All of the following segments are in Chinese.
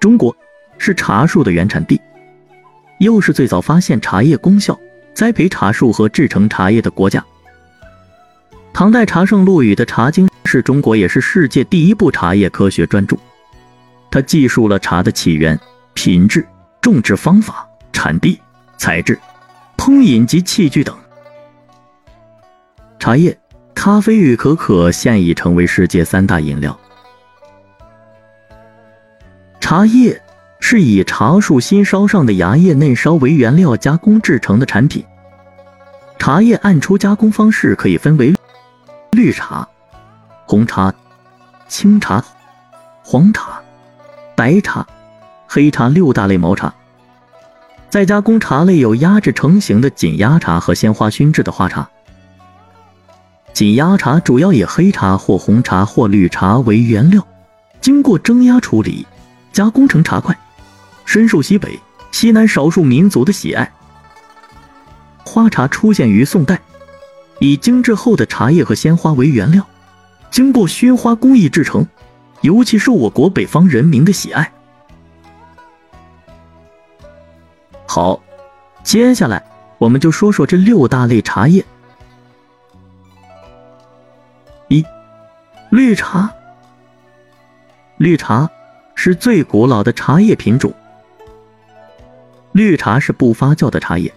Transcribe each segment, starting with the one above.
中国是茶树的原产地，又是最早发现茶叶功效、栽培茶树和制成茶叶的国家。唐代茶圣陆羽的《茶经》是中国也是世界第一部茶叶科学专著，它记述了茶的起源、品质、种植方法、产地、材质、烹饮及器具等。茶叶、咖啡与可可现已成为世界三大饮料。茶叶是以茶树新梢上的芽叶嫩梢为原料加工制成的产品。茶叶按出加工方式可以分为绿茶、红茶、青茶、黄茶、白茶、黑茶六大类毛茶。再加工茶类有压制成型的紧压茶和鲜花熏制的花茶。紧压茶主要以黑茶或红茶或绿茶为原料，经过蒸压处理。加工成茶块，深受西北、西南少数民族的喜爱。花茶出现于宋代，以精制后的茶叶和鲜花为原料，经过熏花工艺制成，尤其受我国北方人民的喜爱。好，接下来我们就说说这六大类茶叶。一、绿茶，绿茶。是最古老的茶叶品种。绿茶是不发酵的茶叶，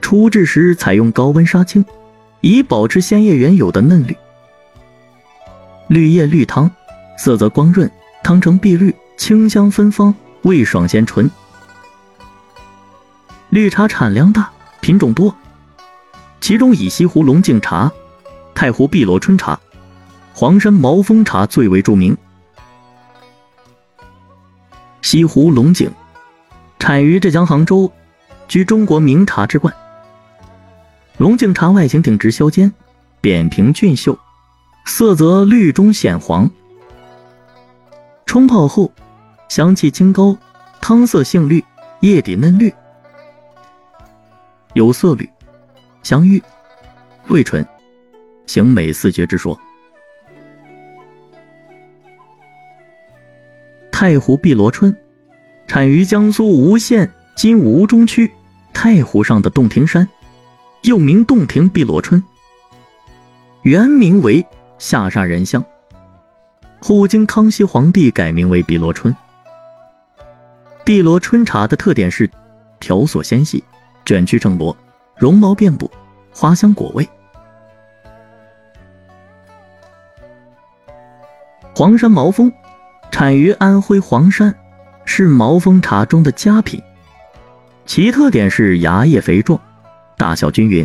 初制时采用高温杀青，以保持鲜叶原有的嫩绿。绿叶绿汤，色泽光润，汤呈碧绿，清香芬芳，味爽鲜醇。绿茶产量大，品种多，其中以西湖龙井茶、太湖碧螺春茶、黄山毛峰茶最为著名。西湖龙井产于浙江杭州，居中国名茶之冠。龙井茶外形挺直削尖，扁平俊秀，色泽绿中显黄。冲泡后，香气清高，汤色杏绿，叶底嫩绿，有色绿、香郁、味醇，形美四绝之说。太湖碧螺春，产于江苏吴县今吴中区太湖上的洞庭山，又名洞庭碧螺春，原名为下沙人香，后经康熙皇帝改名为碧螺春。碧螺春茶的特点是条索纤细，卷曲成罗，绒毛遍布，花香果味。黄山毛峰。产于安徽黄山，是毛峰茶中的佳品。其特点是芽叶肥壮，大小均匀，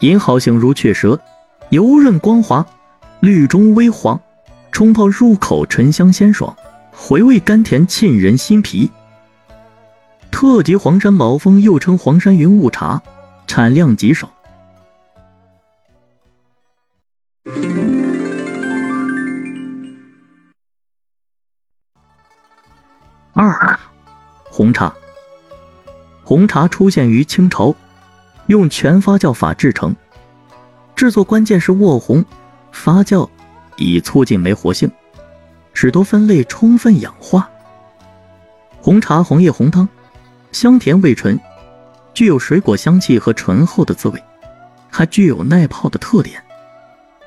银毫形如雀舌，油润光滑，绿中微黄，冲泡入口醇香鲜爽，回味甘甜沁人心脾。特级黄山毛峰又称黄山云雾茶，产量极少。红茶出现于清朝，用全发酵法制成，制作关键是渥红、发酵，以促进酶活性，使多酚类充分氧化。红茶红叶红汤，香甜味醇，具有水果香气和醇厚的滋味，还具有耐泡的特点。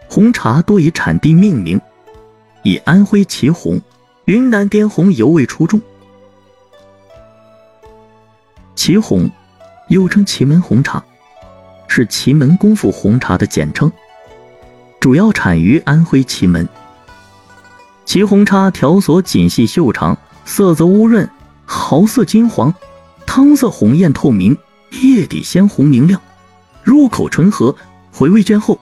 红茶多以产地命名，以安徽祁红、云南滇红尤为出众。祁红，又称祁门红茶，是祁门功夫红茶的简称，主要产于安徽祁门。祁红茶条索紧细秀长，色泽乌润，毫色金黄，汤色红艳透明，叶底鲜红明亮，入口醇和，回味醇厚，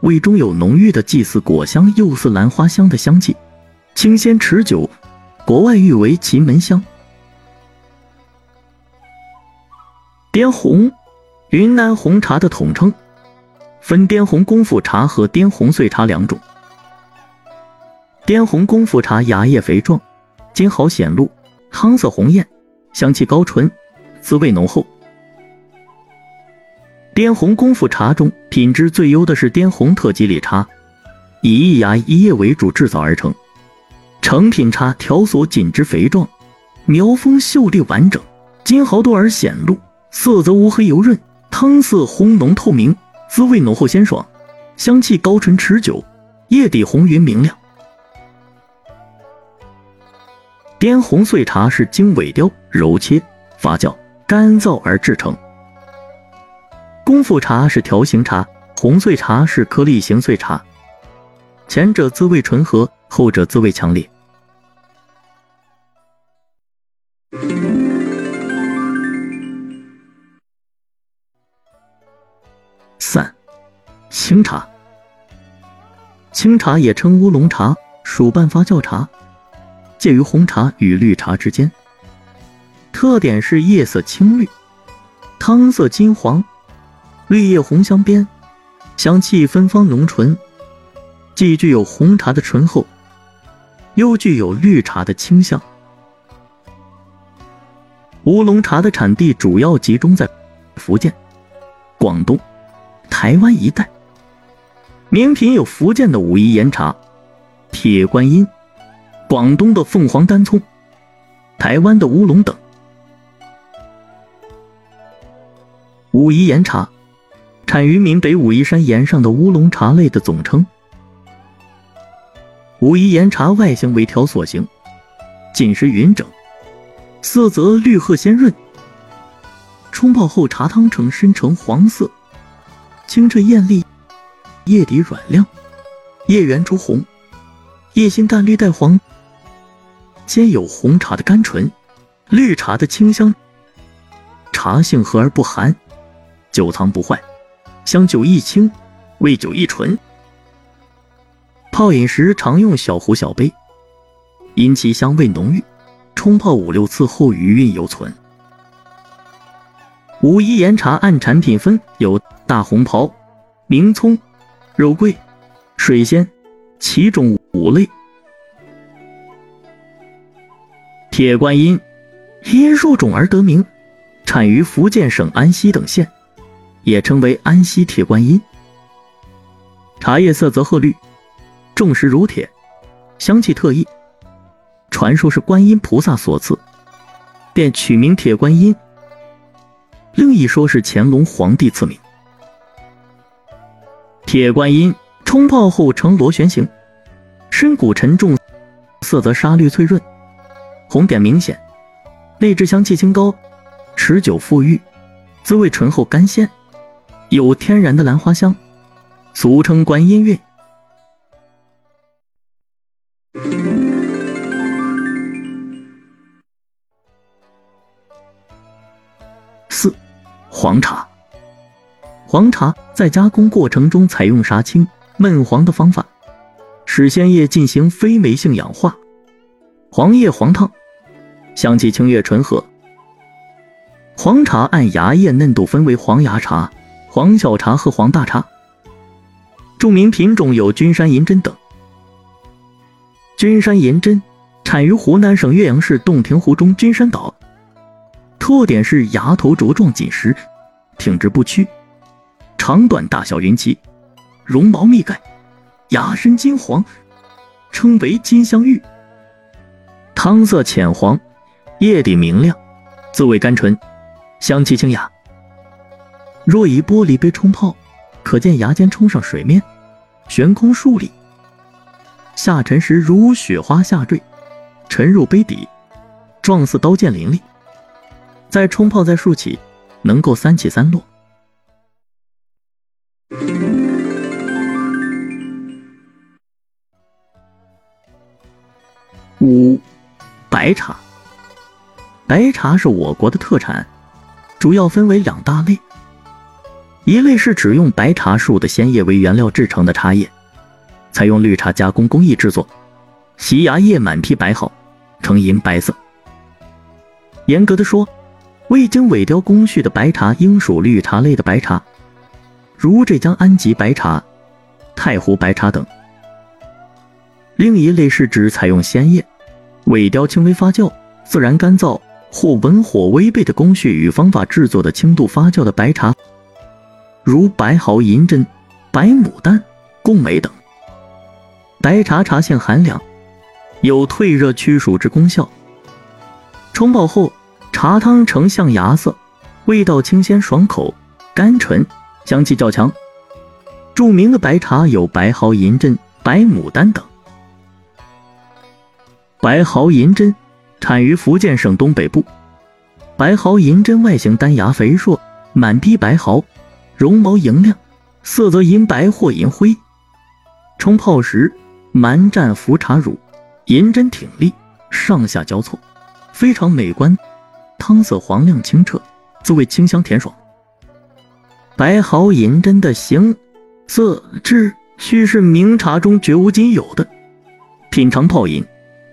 味中有浓郁的既似果香又似兰花香的香气，清鲜持久，国外誉为祁门香。滇红，云南红茶的统称，分滇红功夫茶和滇红碎茶两种。滇红功夫茶芽叶肥壮，金毫显露，汤色红艳，香气高醇，滋味浓厚。滇红功夫茶中品质最优的是滇红特级李茶，以一芽一叶为主制造而成，成品茶条索紧致肥壮，苗峰秀丽完整，金毫多而显露，色泽乌黑油润，汤色红浓透明，滋味浓厚鲜爽，香气高醇持久，叶底红匀明亮。滇红碎茶是经萎雕、揉切、发酵、干燥而制成。功夫茶是条形茶，红碎茶是颗粒型碎茶，前者滋味醇和，后者滋味强烈。清茶。清茶也称乌龙茶，属半发酵茶，介于红茶与绿茶之间。特点是叶色青绿，汤色金黄。绿叶红镶边，香气芬芳浓醇，既具有红茶的醇厚，又具有绿茶的清香。乌龙茶的产地主要集中在福建、广东、台湾一带，名品有福建的武夷岩茶、铁观音、广东的凤凰单葱、台湾的乌龙等。武夷岩茶。产于闽北武夷山岩上的乌龙茶类的总称。武夷岩茶外形为条索形，紧实匀整，色泽绿褐鲜润。冲泡后茶汤呈深橙黄色，清澈艳丽，叶底软亮，叶缘朱红，叶心淡绿带黄，兼有红茶的甘醇，绿茶的清香。茶性和而不寒，久藏不坏。香酒益清，味酒益醇。泡饮时常用小壶小杯，因其香味浓郁，冲泡五六次后余韵犹存。武夷岩茶按产品分有大红袍、明葱、肉桂、水仙，其中五类。铁观音因入种而得名，产于福建省安溪等县。也称为安溪铁观音，茶叶色泽褐绿，重实如铁，香气特异，传说是观音菩萨所赐，便取名铁观音。另一说是乾隆皇帝赐名。铁观音冲泡后呈螺旋形，深谷沉重，色泽沙绿翠润，红点明显，内质香气清高，持久馥郁，滋味醇厚甘鲜。有天然的兰花香，俗称观音韵。四、黄茶。黄茶在加工过程中采用杀青、焖黄的方法，使鲜叶进行非酶性氧化，黄叶黄烫，香气清越醇和。黄茶按芽叶嫩度分为黄芽茶。黄小茶和黄大茶，著名品种有君山银针等。君山银针产于湖南省岳阳市洞庭湖中君山岛，特点是芽头茁壮紧实，挺直不屈，长短大小匀齐，绒毛密盖，芽深金黄，称为金镶玉。汤色浅黄，叶底明亮，滋味甘醇，香气清雅。若以玻璃杯冲泡，可见芽尖冲上水面，悬空数里，下沉时如雪花下坠，沉入杯底，状似刀剑凌厉。再冲泡再竖起，能够三起三落。白茶。白茶是我国的特产，主要分为两大类。一类是只用白茶树的鲜叶为原料制成的茶叶，采用绿茶加工工艺制作，其芽叶满披白毫，呈银白色。严格的说，未经萎雕工序的白茶应属绿茶类的白茶，如浙江安吉白茶、太湖白茶等。另一类是指采用鲜叶、萎雕轻微发酵、自然干燥或文火微焙的工序与方法制作的轻度发酵的白茶。如白毫银针、白牡丹、贡梅等。白茶茶性寒凉，有退热驱暑之功效。冲泡后，茶汤呈象牙色，味道清鲜爽口、甘醇，香气较强。著名的白茶有白毫银针、白牡丹等。白毫银针产于福建省东北部。白毫银针外形单芽肥硕，满滴白毫，绒毛莹亮，色泽银白或银灰。冲泡时，蛮蘸浮茶乳，银针挺立，上下交错，非常美观。汤色黄亮清澈，滋味清香甜爽。白毫银针的形、色、质，须是名茶中绝无仅有的。品尝泡饮，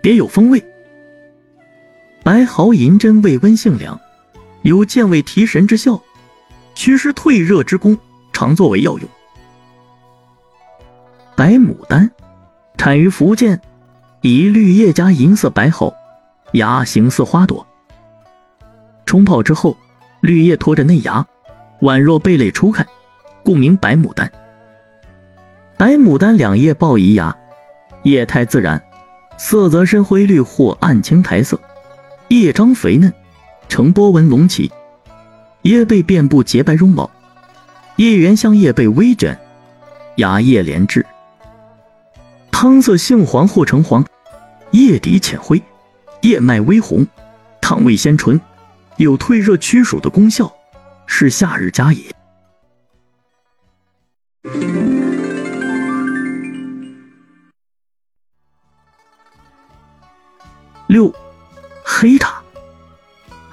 别有风味。白毫银针味温性凉，有健胃提神之效，祛湿退热之功，常作为药用。白牡丹产于福建，以绿叶加银色白毫，芽形似花朵。冲泡之后，绿叶托着嫩芽，宛若蓓蕾初开，故名白牡丹。白牡丹两叶抱一芽，叶态自然，色泽深灰绿或暗青苔色。叶张肥嫩，呈波纹隆起，叶背遍布洁白绒毛，叶缘向叶背微卷，芽叶连枝，汤色杏黄或橙黄，叶底浅灰，叶脉微红，汤味鲜醇，有退热驱暑的功效，是夏日佳饮。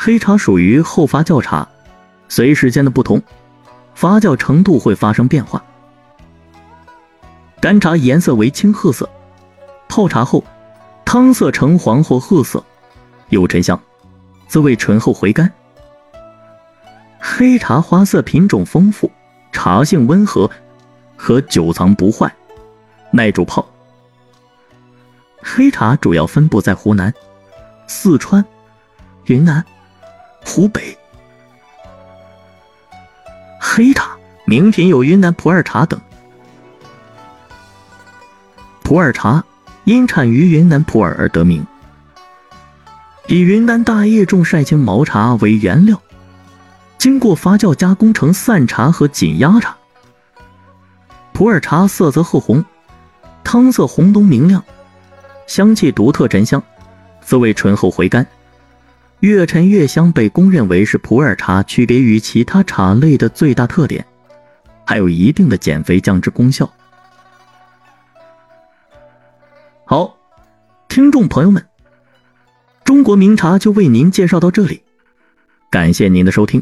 黑茶属于后发酵茶，随时间的不同，发酵程度会发生变化。干茶颜色为青褐色，泡茶后汤色橙黄或褐色，有沉香，滋味醇厚回甘。黑茶花色品种丰富，茶性温和，可久藏不坏，耐煮泡。黑茶主要分布在湖南。四川、云南、湖北，黑茶名品有云南普洱茶等。普洱茶因产于云南普洱而得名，以云南大叶种晒青毛茶为原料，经过发酵加工成散茶和紧压茶。普洱茶色泽褐红，汤色红浓明亮，香气独特沉香。滋味醇厚回甘，越陈越香，被公认为是普洱茶区别于其他茶类的最大特点，还有一定的减肥降脂功效。好，听众朋友们，中国名茶就为您介绍到这里，感谢您的收听。